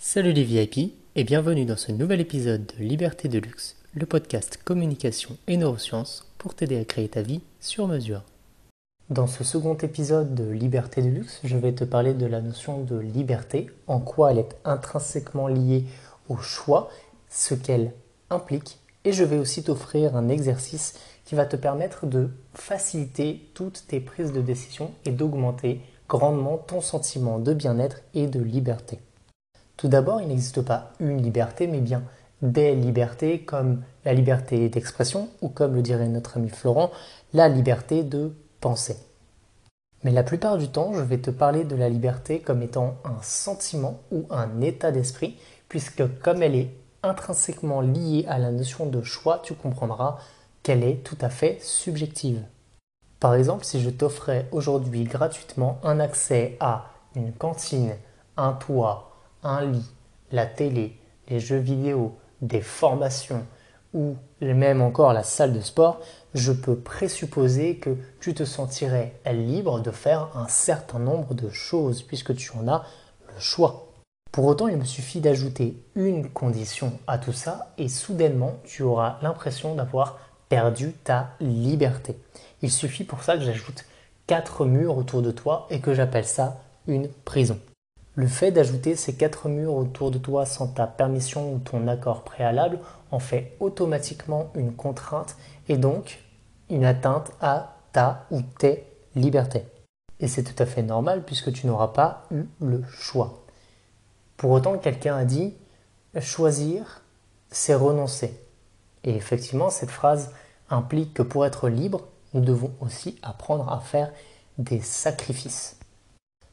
Salut les VIP et bienvenue dans ce nouvel épisode de Liberté de Luxe, le podcast communication et neurosciences pour t'aider à créer ta vie sur mesure. Dans ce second épisode de Liberté de Luxe, je vais te parler de la notion de liberté, en quoi elle est intrinsèquement liée au choix, ce qu'elle implique, et je vais aussi t'offrir un exercice qui va te permettre de faciliter toutes tes prises de décision et d'augmenter grandement ton sentiment de bien-être et de liberté. Tout d'abord, il n'existe pas une liberté, mais bien des libertés comme la liberté d'expression ou comme le dirait notre ami Florent, la liberté de penser. Mais la plupart du temps, je vais te parler de la liberté comme étant un sentiment ou un état d'esprit, puisque comme elle est intrinsèquement liée à la notion de choix, tu comprendras qu'elle est tout à fait subjective. Par exemple, si je t'offrais aujourd'hui gratuitement un accès à une cantine, un toit, un lit, la télé, les jeux vidéo, des formations ou même encore la salle de sport, je peux présupposer que tu te sentirais libre de faire un certain nombre de choses puisque tu en as le choix. Pour autant, il me suffit d'ajouter une condition à tout ça et soudainement, tu auras l'impression d'avoir perdu ta liberté. Il suffit pour ça que j'ajoute quatre murs autour de toi et que j'appelle ça une prison. Le fait d'ajouter ces quatre murs autour de toi sans ta permission ou ton accord préalable en fait automatiquement une contrainte et donc une atteinte à ta ou tes libertés. Et c'est tout à fait normal puisque tu n'auras pas eu le choix. Pour autant, quelqu'un a dit choisir, c'est renoncer. Et effectivement, cette phrase implique que pour être libre, nous devons aussi apprendre à faire des sacrifices.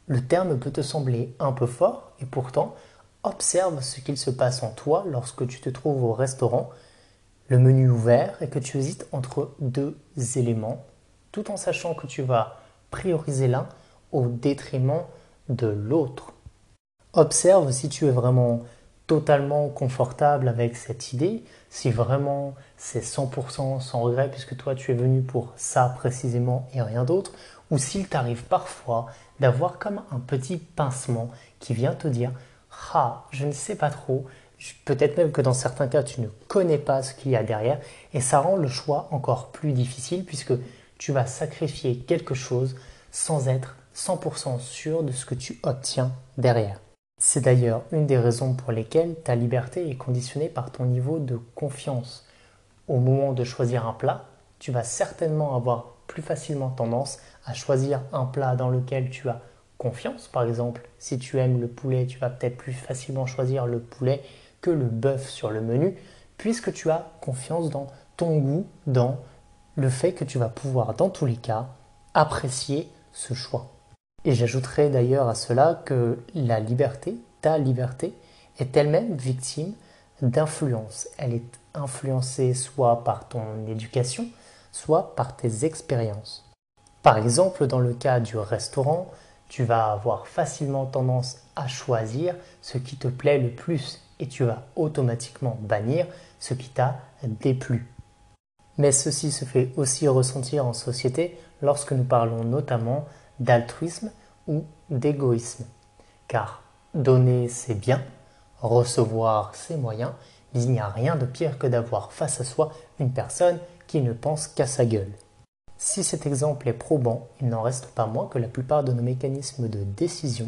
Le terme peut te sembler un peu fort et pourtant, observe ce qu'il se passe en toi lorsque tu te trouves au restaurant, le menu ouvert et que tu hésites entre deux éléments, tout en sachant que tu vas prioriser l'un au détriment de l'autre. Observe si tu es vraiment totalement confortable avec cette idée, si vraiment c'est 100% sans regret puisque toi tu es venu pour ça précisément et rien d'autre, ou s'il t'arrive parfois d'avoir comme un petit pincement qui vient te dire Ah, je ne sais pas trop, peut-être même que dans certains cas tu ne connais pas ce qu'il y a derrière, et ça rend le choix encore plus difficile puisque tu vas sacrifier quelque chose sans être 100% sûr de ce que tu obtiens derrière. C'est d'ailleurs une des raisons pour lesquelles ta liberté est conditionnée par ton niveau de confiance. Au moment de choisir un plat, tu vas certainement avoir plus facilement tendance à choisir un plat dans lequel tu as confiance. Par exemple, si tu aimes le poulet, tu vas peut-être plus facilement choisir le poulet que le bœuf sur le menu, puisque tu as confiance dans ton goût, dans le fait que tu vas pouvoir, dans tous les cas, apprécier ce choix. Et j'ajouterai d'ailleurs à cela que la liberté, ta liberté, est elle-même victime d'influence. Elle est influencée soit par ton éducation, soit par tes expériences. Par exemple, dans le cas du restaurant, tu vas avoir facilement tendance à choisir ce qui te plaît le plus et tu vas automatiquement bannir ce qui t'a déplu. Mais ceci se fait aussi ressentir en société lorsque nous parlons notamment d'altruisme ou d'égoïsme. Car donner c'est bien, recevoir c'est moyen, il n'y a rien de pire que d'avoir face à soi une personne qui ne pense qu'à sa gueule. Si cet exemple est probant, il n'en reste pas moins que la plupart de nos mécanismes de décision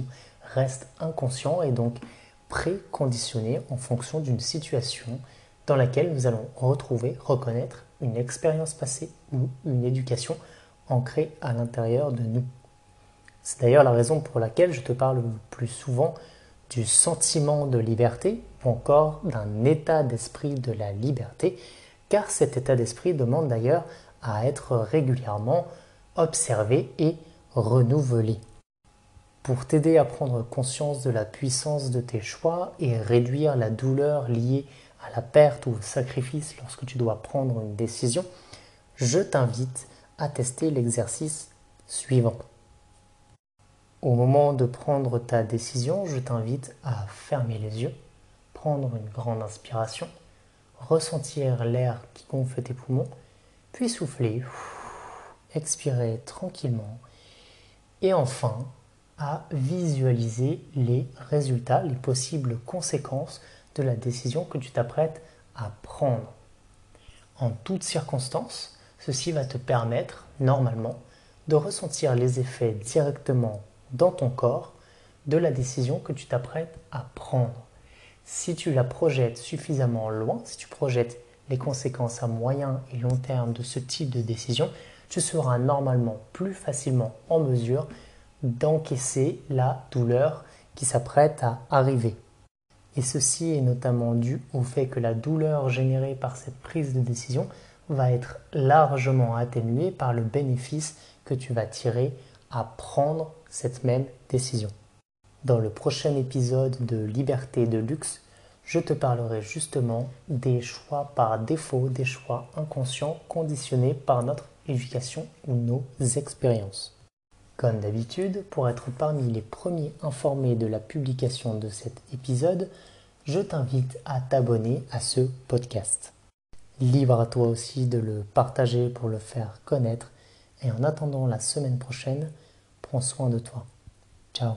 restent inconscients et donc préconditionnés en fonction d'une situation dans laquelle nous allons retrouver, reconnaître une expérience passée ou une éducation ancrée à l'intérieur de nous. C'est d'ailleurs la raison pour laquelle je te parle le plus souvent du sentiment de liberté ou encore d'un état d'esprit de la liberté, car cet état d'esprit demande d'ailleurs à être régulièrement observé et renouvelé. Pour t'aider à prendre conscience de la puissance de tes choix et réduire la douleur liée à la perte ou au sacrifice lorsque tu dois prendre une décision, je t'invite à tester l'exercice suivant. Au moment de prendre ta décision, je t'invite à fermer les yeux, prendre une grande inspiration, ressentir l'air qui gonfle tes poumons, puis souffler, expirer tranquillement, et enfin à visualiser les résultats, les possibles conséquences de la décision que tu t'apprêtes à prendre. En toutes circonstances, ceci va te permettre, normalement, de ressentir les effets directement dans ton corps de la décision que tu t'apprêtes à prendre. Si tu la projettes suffisamment loin, si tu projettes les conséquences à moyen et long terme de ce type de décision, tu seras normalement plus facilement en mesure d'encaisser la douleur qui s'apprête à arriver. Et ceci est notamment dû au fait que la douleur générée par cette prise de décision va être largement atténuée par le bénéfice que tu vas tirer à prendre cette même décision. Dans le prochain épisode de Liberté de luxe, je te parlerai justement des choix par défaut, des choix inconscients conditionnés par notre éducation ou nos expériences. Comme d'habitude, pour être parmi les premiers informés de la publication de cet épisode, je t'invite à t'abonner à ce podcast. Libre à toi aussi de le partager pour le faire connaître. Et en attendant la semaine prochaine, prends soin de toi. Ciao